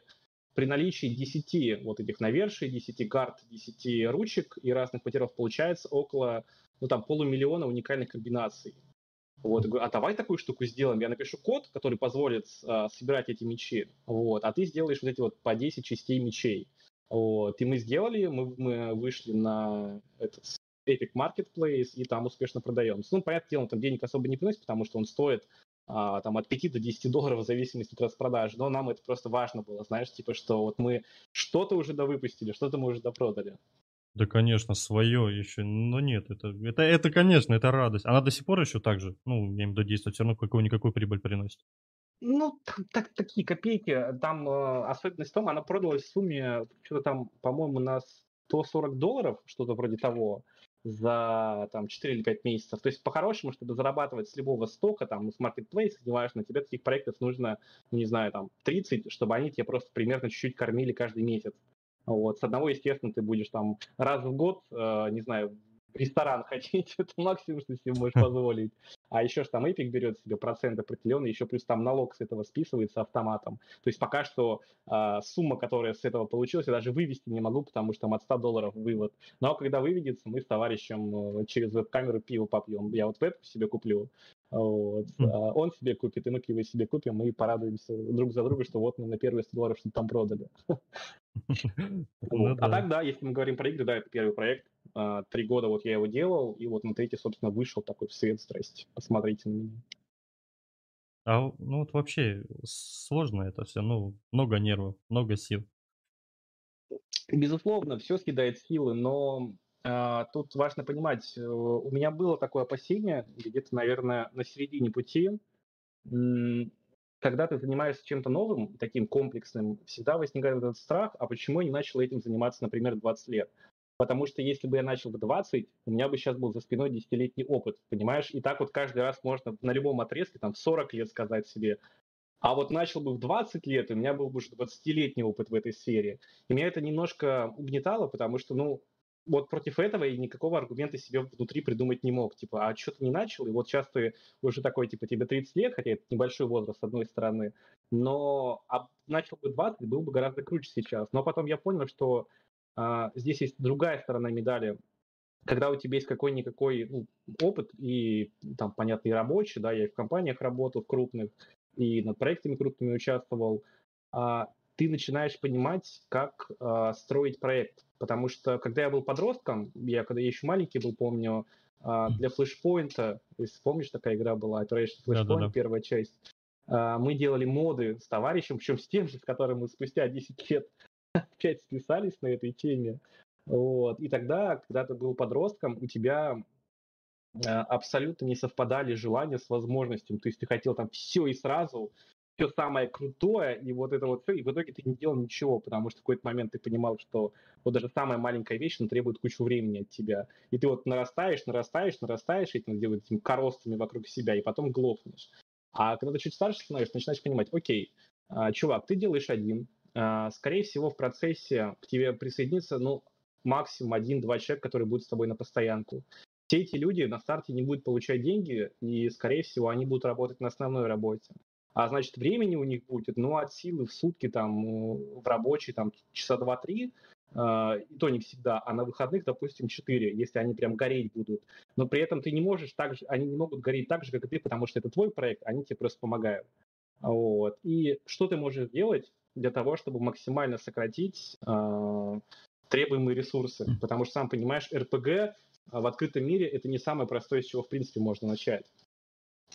Speaker 2: при наличии 10 вот этих наверший, 10 гард, 10 ручек и разных материалов получается около, ну там, полумиллиона уникальных комбинаций. Вот, говорю, а давай такую штуку сделаем. Я напишу код, который позволит а, собирать эти мечи. Вот, а ты сделаешь вот эти вот по 10 частей мечей. Вот, и мы сделали, мы, мы вышли на этот Epic Marketplace и там успешно продаемся. Ну, понятное дело, там денег особо не приносит, потому что он стоит а, там от 5 до 10 долларов в зависимости от распродажи. Но нам это просто важно было, знаешь, типа, что вот мы что-то уже довыпустили, что-то мы уже допродали.
Speaker 1: Да, конечно, свое еще. Но нет, это, это, это, конечно, это радость. Она до сих пор еще так же, ну, я в виду, действует, все равно какую-никакую прибыль приносит.
Speaker 2: Ну, так, такие копейки. Там э, особенность в том, она продалась в сумме, что-то там, по-моему, на 140 долларов, что-то вроде того, за там 4 или 5 месяцев. То есть, по-хорошему, чтобы зарабатывать с любого стока, там, с маркетплейса, неважно, тебе таких проектов нужно, ну, не знаю, там, 30, чтобы они тебе просто примерно чуть-чуть кормили каждый месяц. Вот. С одного, естественно, ты будешь там раз в год, э, не знаю, в ресторан ходить, это максимум, что себе можешь позволить. А еще же там Epic берет себе процент определенный, еще плюс там налог с этого списывается автоматом. То есть пока что э, сумма, которая с этого получилась, я даже вывести не могу, потому что там от 100 долларов вывод. Но когда выведется, мы с товарищем э, через веб-камеру пиво попьем. Я вот веб себе куплю, вот. Mm. А он себе купит, и мы пиво себе купим, мы порадуемся друг за друга, что вот мы на первые 100 долларов что-то там продали. Ну а так, да, если мы говорим про игры, да, это первый проект. А, три года вот я его делал, и вот на третий, собственно, вышел такой в свет, здрасте, посмотрите на меня.
Speaker 1: А, ну вот вообще сложно это все, ну, много нервов, много сил.
Speaker 2: Безусловно, все съедает силы, но а, тут важно понимать, э, у меня было такое опасение, где-то, наверное, на середине пути, когда ты занимаешься чем-то новым, таким комплексным, всегда возникает этот страх, а почему я не начал этим заниматься, например, 20 лет? Потому что если бы я начал в 20, у меня бы сейчас был за спиной десятилетний опыт, понимаешь? И так вот каждый раз можно на любом отрезке, там, в 40 лет сказать себе, а вот начал бы в 20 лет, у меня был бы уже 20-летний опыт в этой сфере. И меня это немножко угнетало, потому что, ну, вот против этого и никакого аргумента себе внутри придумать не мог. Типа, а что ты не начал? И вот сейчас ты уже такой, типа, тебе 30 лет, хотя это небольшой возраст, с одной стороны, но а начал бы 20, был бы гораздо круче сейчас. Но потом я понял, что а, здесь есть другая сторона медали. Когда у тебя есть какой-никакой ну, опыт, и там, понятно, и рабочий, да, я и в компаниях работал, крупных, и над проектами крупными участвовал, а, ты начинаешь понимать, как а, строить проект Потому что, когда я был подростком, я когда я еще маленький был, помню, а, для флешпоинта, если помнишь, такая игра была, Operation Flashpoint, да, да, да. первая часть, а, мы делали моды с товарищем, причем с тем же, с которым мы спустя 10 лет опять списались на этой теме. Вот. И тогда, когда ты был подростком, у тебя абсолютно не совпадали желания с возможностью. То есть ты хотел там все и сразу, все самое крутое, и вот это вот все, и в итоге ты не делал ничего, потому что в какой-то момент ты понимал, что вот даже самая маленькая вещь, она требует кучу времени от тебя. И ты вот нарастаешь, нарастаешь, нарастаешь этим, делать этими коростами вокруг себя, и потом глохнешь. А когда ты чуть старше становишься, начинаешь понимать, окей, а, чувак, ты делаешь один, а, скорее всего, в процессе к тебе присоединится, ну, максимум один-два человека, которые будут с тобой на постоянку. Все эти люди на старте не будут получать деньги, и, скорее всего, они будут работать на основной работе а значит времени у них будет, ну, от силы в сутки там в рабочий там часа два-три, Uh, и то не всегда, а на выходных, допустим, 4, если они прям гореть будут. Но при этом ты не можешь так же, они не могут гореть так же, как и ты, потому что это твой проект, они тебе просто помогают. Вот. И что ты можешь делать для того, чтобы максимально сократить uh, требуемые ресурсы? Потому что, сам понимаешь, РПГ в открытом мире это не самое простое, с чего, в принципе, можно начать.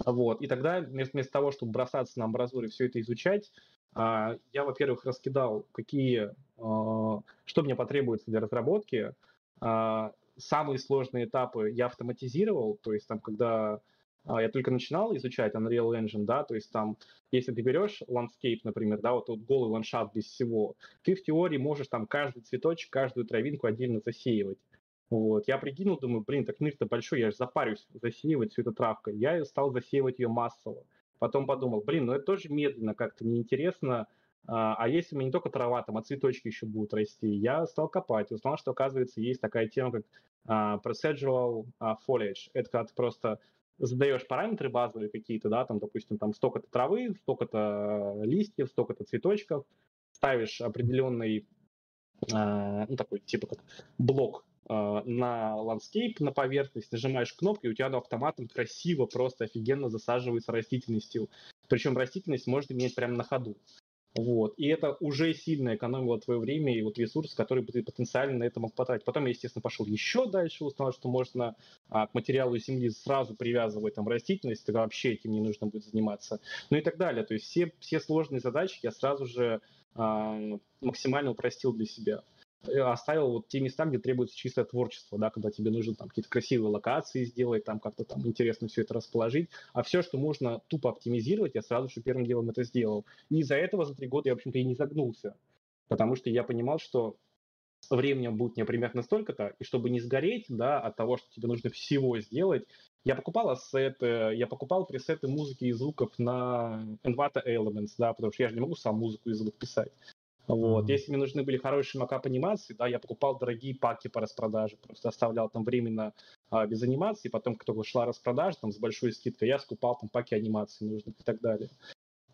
Speaker 2: Вот. И тогда вместо, вместо того, чтобы бросаться на амбразуры все это изучать, а, я, во-первых, раскидал, какие, а, что мне потребуется для разработки. А, самые сложные этапы я автоматизировал, то есть там, когда я только начинал изучать Unreal Engine, да, то есть там, если ты берешь landscape, например, да, вот, вот голый ландшафт без всего, ты в теории можешь там каждый цветочек, каждую травинку отдельно засеивать. Вот. Я прикинул, думаю, блин, так мир-то большой, я же запарюсь засеивать всю эту травку. Я стал засеивать ее массово. Потом подумал, блин, ну это тоже медленно, как-то неинтересно а, а если у меня не только трава, там, а цветочки еще будут расти, я стал копать узнал, что, оказывается, есть такая тема, как а, procedural а, foliage. Это когда ты просто задаешь параметры базовые какие-то, да, там, допустим, там столько-то травы, столько-то листьев, столько-то цветочков, ставишь определенный, ну, такой, типа, как блок на landscape, на поверхность, нажимаешь кнопку, и у тебя оно автоматом красиво, просто офигенно засаживается растительностью. Причем растительность можно менять прямо на ходу. Вот. И это уже сильно экономило твое время и вот ресурс, который бы ты потенциально на это мог потратить. Потом я, естественно, пошел еще дальше, узнал, что можно а, к материалу земли сразу привязывать там растительность, тогда вообще этим не нужно будет заниматься. Ну и так далее. То есть все, все сложные задачи я сразу же а, максимально упростил для себя. Э, оставил вот те места, где требуется чистое творчество, да, когда тебе нужно там какие-то красивые локации сделать, там как-то там интересно все это расположить, а все, что можно тупо оптимизировать, я сразу же первым делом это сделал. И из-за этого за три года я, в общем-то, и не загнулся, потому что я понимал, что времени будет мне примерно столько-то, и чтобы не сгореть, да, от того, что тебе нужно всего сделать, я покупал ассеты, я покупал пресеты музыки и звуков на Envato Elements, да, потому что я же не могу сам музыку и звук писать. Вот. Mm-hmm. Если мне нужны были хорошие макап анимации, да, я покупал дорогие паки по распродаже, просто оставлял там временно а, без анимации, потом, как только шла распродажа, там с большой скидкой, я скупал там паки анимации нужных и так далее.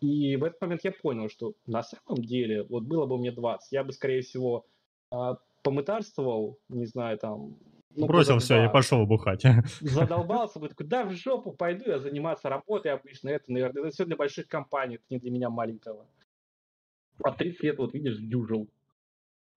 Speaker 2: И в этот момент я понял, что на самом деле, вот было бы мне 20, я бы, скорее всего, а, помытарствовал, не знаю, там...
Speaker 1: Ну, Бросил все и пошел бухать.
Speaker 2: Задолбался бы, такой, да, в жопу пойду я заниматься работой обычно, это, наверное, это все для больших компаний, это не для меня маленького. А 30 лет, вот видишь, дюжил.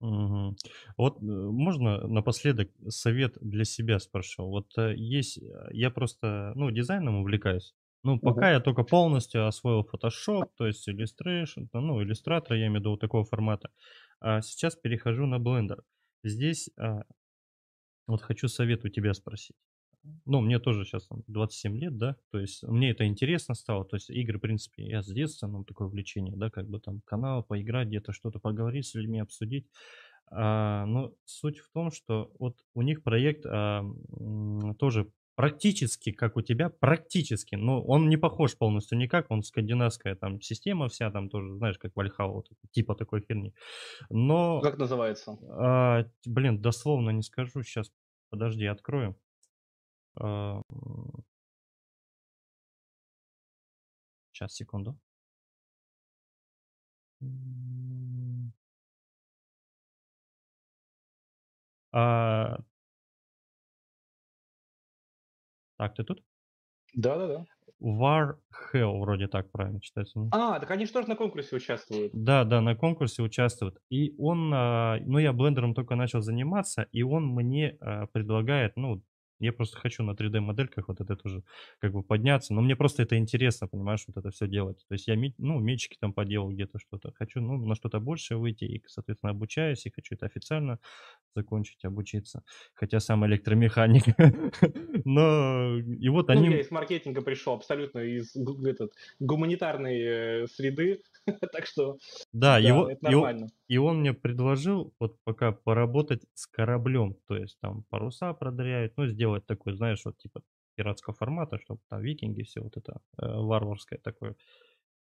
Speaker 1: Угу. Вот э, можно напоследок совет для себя спрошу. Вот э, есть, э, я просто, ну, дизайном увлекаюсь. Ну, пока я только полностью освоил Photoshop, то есть Illustration, ну, иллюстратор, я имею в виду вот такого формата. А сейчас перехожу на Blender. Здесь а, вот хочу совет у тебя спросить ну, мне тоже сейчас там 27 лет, да, то есть мне это интересно стало, то есть игры, в принципе, я с детства, ну, такое увлечение, да, как бы там канал, поиграть где-то, что-то поговорить с людьми, обсудить. А, но суть в том, что вот у них проект а, тоже практически, как у тебя, практически, но он не похож полностью никак, он скандинавская там система вся, там тоже, знаешь, как Вальхал, вот, типа такой херни. Но...
Speaker 2: Как называется?
Speaker 1: А, блин, дословно не скажу, сейчас, подожди, открою. Сейчас, а, секунду. А... Так, ты тут?
Speaker 2: Да-да-да.
Speaker 1: War Hell вроде так правильно читается.
Speaker 2: А, так они же тоже на конкурсе участвуют.
Speaker 1: Да, да, на конкурсе участвуют. И он, а, ну я блендером только начал заниматься, и он мне предлагает, ну, я просто хочу на 3D-модельках вот это тоже как бы подняться. Но мне просто это интересно, понимаешь, вот это все делать. То есть я, ну, мечики там поделал где-то что-то. Хочу, ну, на что-то больше выйти и, соответственно, обучаюсь. И хочу это официально закончить, обучиться. Хотя сам электромеханик. Но и вот они...
Speaker 2: Ну, я из маркетинга пришел абсолютно из этот, гуманитарной э, среды. так что
Speaker 1: да, да его, это нормально. И, и он мне предложил вот пока поработать с кораблем. То есть там паруса продыряют, ну, сделать такой, знаешь, вот типа пиратского формата, чтобы там викинги, все вот это э, варварское такое.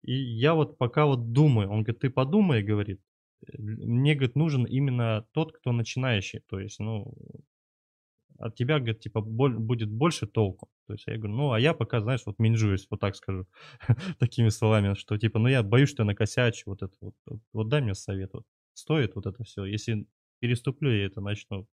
Speaker 1: И я вот пока вот думаю, он говорит, ты подумай, говорит, «Э, мне, говорит, нужен именно тот, кто начинающий, то есть, ну, от тебя, говорит, типа, боль, будет больше толку. То есть я говорю, ну, а я пока, знаешь, вот минжуюсь, вот так скажу, такими словами, что, типа, ну, я боюсь, что я накосячу, вот это вот, вот, вот дай мне совет, вот, стоит вот это все, если переступлю, я это начну.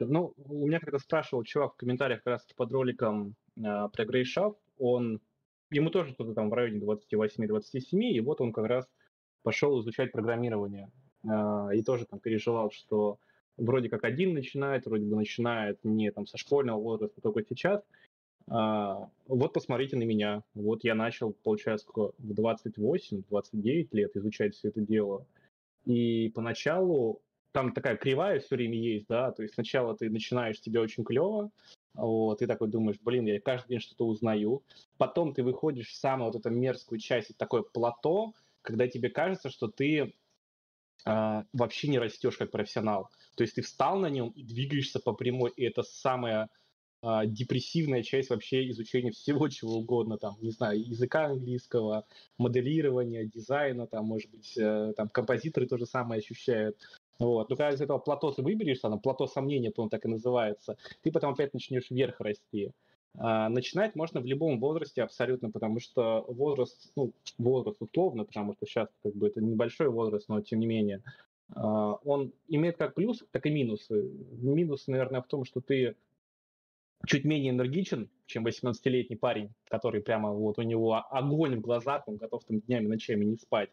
Speaker 2: Ну, у меня когда спрашивал чувак в комментариях как раз под роликом э, про Грейшаф, он, ему тоже что-то там в районе 28-27, и вот он как раз пошел изучать программирование. Э, и тоже там переживал, что вроде как один начинает, вроде бы начинает не там со школьного возраста, только сейчас. А, вот посмотрите на меня. Вот я начал, получается, в 28-29 лет изучать все это дело. И поначалу там такая кривая все время есть, да, то есть сначала ты начинаешь, тебе очень клево, вот, ты такой думаешь, блин, я каждый день что-то узнаю, потом ты выходишь в самую вот эту мерзкую часть, такое плато, когда тебе кажется, что ты э, вообще не растешь как профессионал, то есть ты встал на нем и двигаешься по прямой, и это самое а, депрессивная часть вообще изучения всего чего угодно, там, не знаю, языка английского, моделирования, дизайна, там, может быть, э, там, композиторы то же самое ощущают. Вот. Но когда из этого плато ты выберешься, оно плато сомнения, по так и называется, ты потом опять начнешь вверх расти. А, начинать можно в любом возрасте абсолютно, потому что возраст, ну, возраст условно, потому что сейчас как бы это небольшой возраст, но тем не менее, а, он имеет как плюсы, так и минусы. Минус, наверное, в том, что ты чуть менее энергичен, чем 18-летний парень, который прямо вот у него огонь в глазах, он готов там днями, ночами не спать.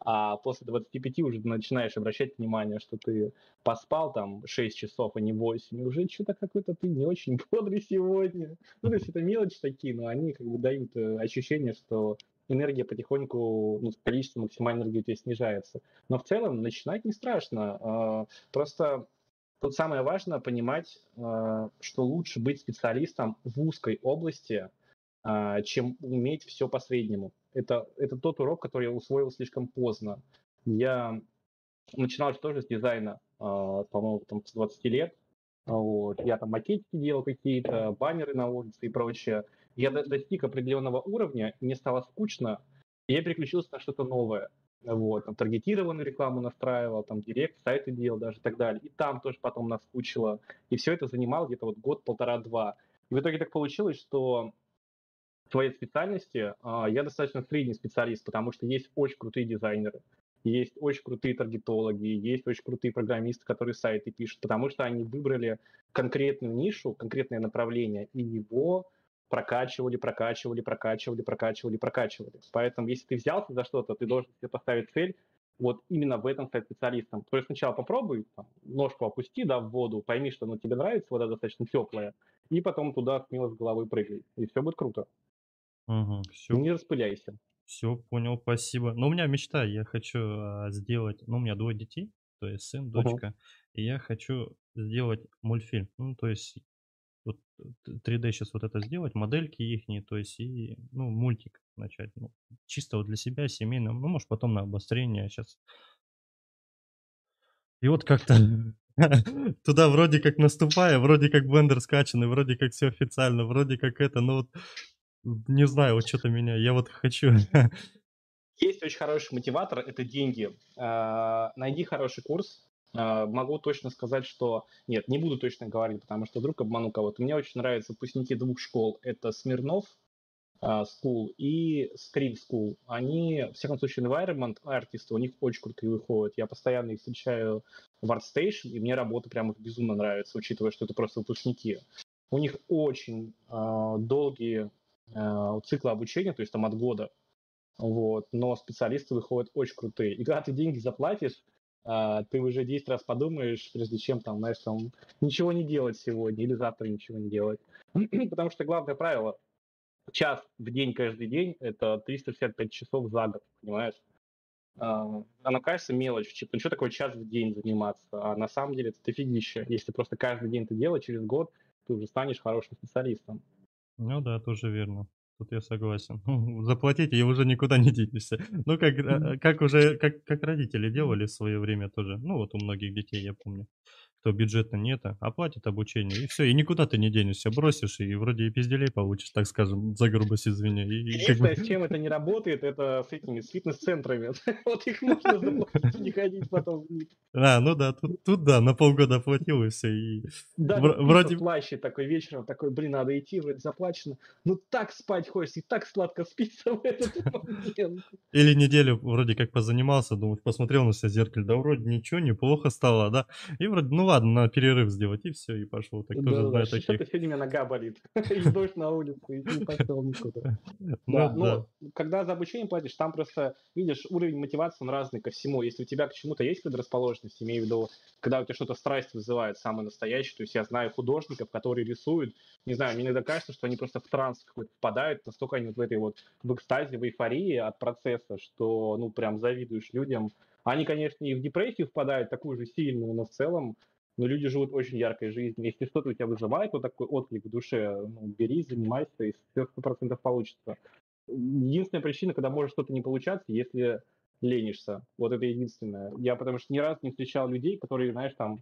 Speaker 2: А после 25 уже начинаешь обращать внимание, что ты поспал там 6 часов, а не 8, и уже что-то какой-то ты не очень бодрый сегодня. Ну, то есть это мелочи такие, но они как бы дают э, ощущение, что энергия потихоньку, ну, количество максимальной энергии у тебя снижается. Но в целом начинать не страшно. А, просто Тут самое важное понимать, а, что лучше быть специалистом в узкой области, а, чем уметь все по-среднему. Это, это тот урок, который я усвоил слишком поздно. Я начинал тоже с дизайна, а, по-моему, там, с 20 лет. Вот. Я там макетики делал какие-то, баннеры на улице и прочее. Я достиг определенного уровня, мне стало скучно, и я переключился на что-то новое. Вот, там, таргетированную рекламу настраивал, там, директ, сайты делал даже и так далее. И там тоже потом наскучило. И все это занимало где-то вот год, полтора-два. И в итоге так получилось, что в своей специальности а, я достаточно средний специалист, потому что есть очень крутые дизайнеры, есть очень крутые таргетологи, есть очень крутые программисты, которые сайты пишут, потому что они выбрали конкретную нишу, конкретное направление, и его прокачивали, прокачивали, прокачивали, прокачивали, прокачивали. Поэтому, если ты взялся за что-то, ты должен себе поставить цель вот именно в этом стать специалистом. То есть сначала попробуй, там, ножку опусти, да, в воду, пойми, что ну, тебе нравится, вода достаточно теплая, и потом туда смело с головой прыгай, и все будет круто.
Speaker 1: Угу, все.
Speaker 2: Не распыляйся.
Speaker 1: Все, понял, спасибо. Но у меня мечта, я хочу а, сделать, ну, у меня двое детей, то есть сын, дочка, uh-huh. и я хочу сделать мультфильм. Ну, то есть вот 3D сейчас вот это сделать, модельки ихние, то есть и, ну, мультик начать, ну, чисто вот для себя, семейно, ну, может, потом на обострение сейчас. И вот как-то туда вроде как наступая, вроде как блендер скачанный, вроде как все официально, вроде как это, ну вот, не знаю, вот что-то меня, я вот хочу.
Speaker 2: Есть очень хороший мотиватор, это деньги. А, найди хороший курс, а, могу точно сказать, что... Нет, не буду точно говорить, потому что вдруг обману кого-то. Мне очень нравятся выпускники двух школ. Это Смирнов School и Scream School. Они, в всяком случае, environment артисты, у них очень крутые выходят. Я постоянно их встречаю в ArtStation, и мне работа прямо безумно нравится, учитывая, что это просто выпускники. У них очень uh, долгие uh, циклы обучения, то есть там от года. Вот, но специалисты выходят очень крутые. И когда ты деньги заплатишь, а, ты уже 10 раз подумаешь, прежде чем там, знаешь, там ничего не делать сегодня или завтра ничего не делать. Потому что главное правило, час в день каждый день – это 365 часов за год, понимаешь? Uh, оно кажется мелочь, типа, ну что такое час в день заниматься, а на самом деле это дофигища. Если просто каждый день это делать, через год ты уже станешь хорошим специалистом.
Speaker 1: Ну да, тоже верно. Тут я согласен. Ну, заплатите, и уже никуда не денешься. Ну, как, э, как уже, как, как родители делали в свое время тоже. Ну, вот у многих детей, я помню кто бюджетно не это, оплатит обучение, и все, и никуда ты не денешься, бросишь, и вроде и пизделей получишь, так скажем, за грубость извини.
Speaker 2: И, как бы... с чем это не работает, это с этими, с фитнес-центрами. Вот их можно заплатить, не ходить потом
Speaker 1: А, ну да, тут, тут да, на полгода оплатил, и все, и...
Speaker 2: Да, вроде... плаще такой вечером, такой, блин, надо идти, вроде заплачено, ну так спать хочется, и так сладко спится в этот
Speaker 1: момент. Или неделю вроде как позанимался, думаю, посмотрел на себя в зеркале, да вроде ничего, неплохо стало, да, и вроде, ну ладно, на перерыв сделать, и все, и пошел. Так тоже да, знаю
Speaker 2: да, таких. сегодня у меня нога болит. И дождь на улице, и не пошел никуда. Да, но когда за обучение платишь, там просто, видишь, уровень мотивации, он разный ко всему. Если у тебя к чему-то есть предрасположенность, имею в виду, когда у тебя что-то страсть вызывает, самый настоящий, то есть я знаю художников, которые рисуют, не знаю, мне иногда кажется, что они просто в транс какой-то впадают, настолько они вот в этой вот в экстазе, в эйфории от процесса, что, ну, прям завидуешь людям. Они, конечно, и в депрессию впадают, такую же сильную, но в целом но люди живут очень яркой жизнью. Если что-то у тебя вызывает вот такой отклик в душе, ну, бери, занимайся, и все сто процентов получится. Единственная причина, когда может что-то не получаться, если ленишься. Вот это единственное. Я потому что ни разу не встречал людей, которые, знаешь, там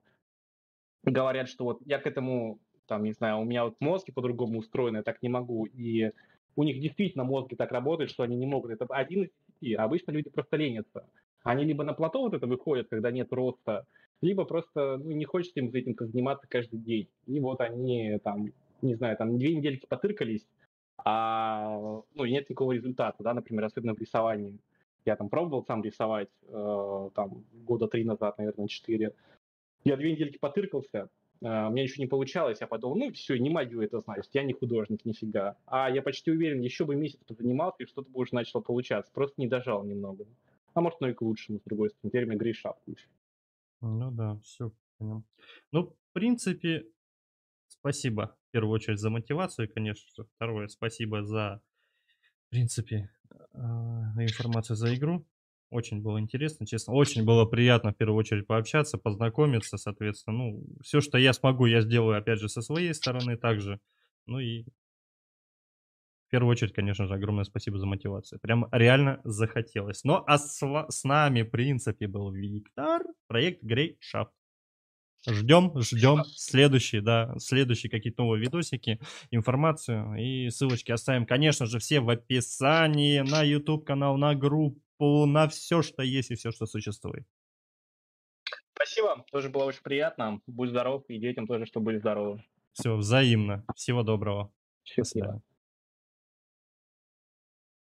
Speaker 2: говорят, что вот я к этому там, не знаю, у меня вот мозги по-другому устроены, я так не могу, и у них действительно мозги так работают, что они не могут. Это один из десяти. Обычно люди просто ленятся. Они либо на плато вот это выходят, когда нет роста, либо просто ну, не хочется им этим заниматься каждый день. И вот они там, не знаю, там две недельки потыркались, а ну, нет никакого результата, да, например, особенно в рисовании. Я там пробовал сам рисовать э, там года три назад, наверное, четыре. Я две недельки потыркался, Uh, у меня еще не получалось, я подумал, ну все, не могу это значит, я не художник, нифига. А я почти уверен, еще бы месяц позанимался, и что-то бы уже начало получаться, просто не дожал немного. А может, ну и к лучшему, с другой стороны, теперь мне греша включит.
Speaker 1: Ну да, все понял. Ну, в принципе, спасибо в первую очередь за мотивацию, конечно же. Второе, спасибо за, в принципе, а, информацию за игру. Очень было интересно, честно. Очень было приятно в первую очередь пообщаться, познакомиться, соответственно. Ну, все, что я смогу, я сделаю, опять же, со своей стороны также. Ну и в первую очередь, конечно же, огромное спасибо за мотивацию. Прям реально захотелось. Но а с, с нами, в принципе, был Виктор, проект Grey Shaft. Ждем, ждем следующие, да, следующие какие-то новые видосики, информацию и ссылочки оставим, конечно же, все в описании на YouTube канал, на группу, на все, что есть и все, что существует.
Speaker 2: Спасибо, тоже было очень приятно. Будь здоров и детям тоже, чтобы были здоровы.
Speaker 1: Все, взаимно. Всего доброго.
Speaker 2: Счастливо.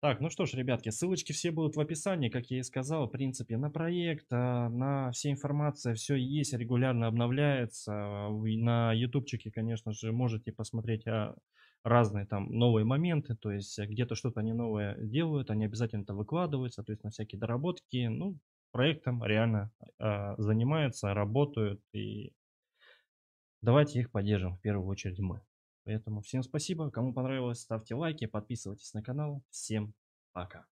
Speaker 1: Так, ну что ж, ребятки, ссылочки все будут в описании, как я и сказал, в принципе, на проект, а, на все информация, все есть, регулярно обновляется. На ютубчике, конечно же, можете посмотреть а, разные там новые моменты, то есть где-то что-то они новое делают, они обязательно это выкладывают, соответственно, всякие доработки, ну, проектом реально э, занимаются, работают, и давайте их поддержим в первую очередь мы. Поэтому всем спасибо. Кому понравилось, ставьте лайки, подписывайтесь на канал. Всем пока.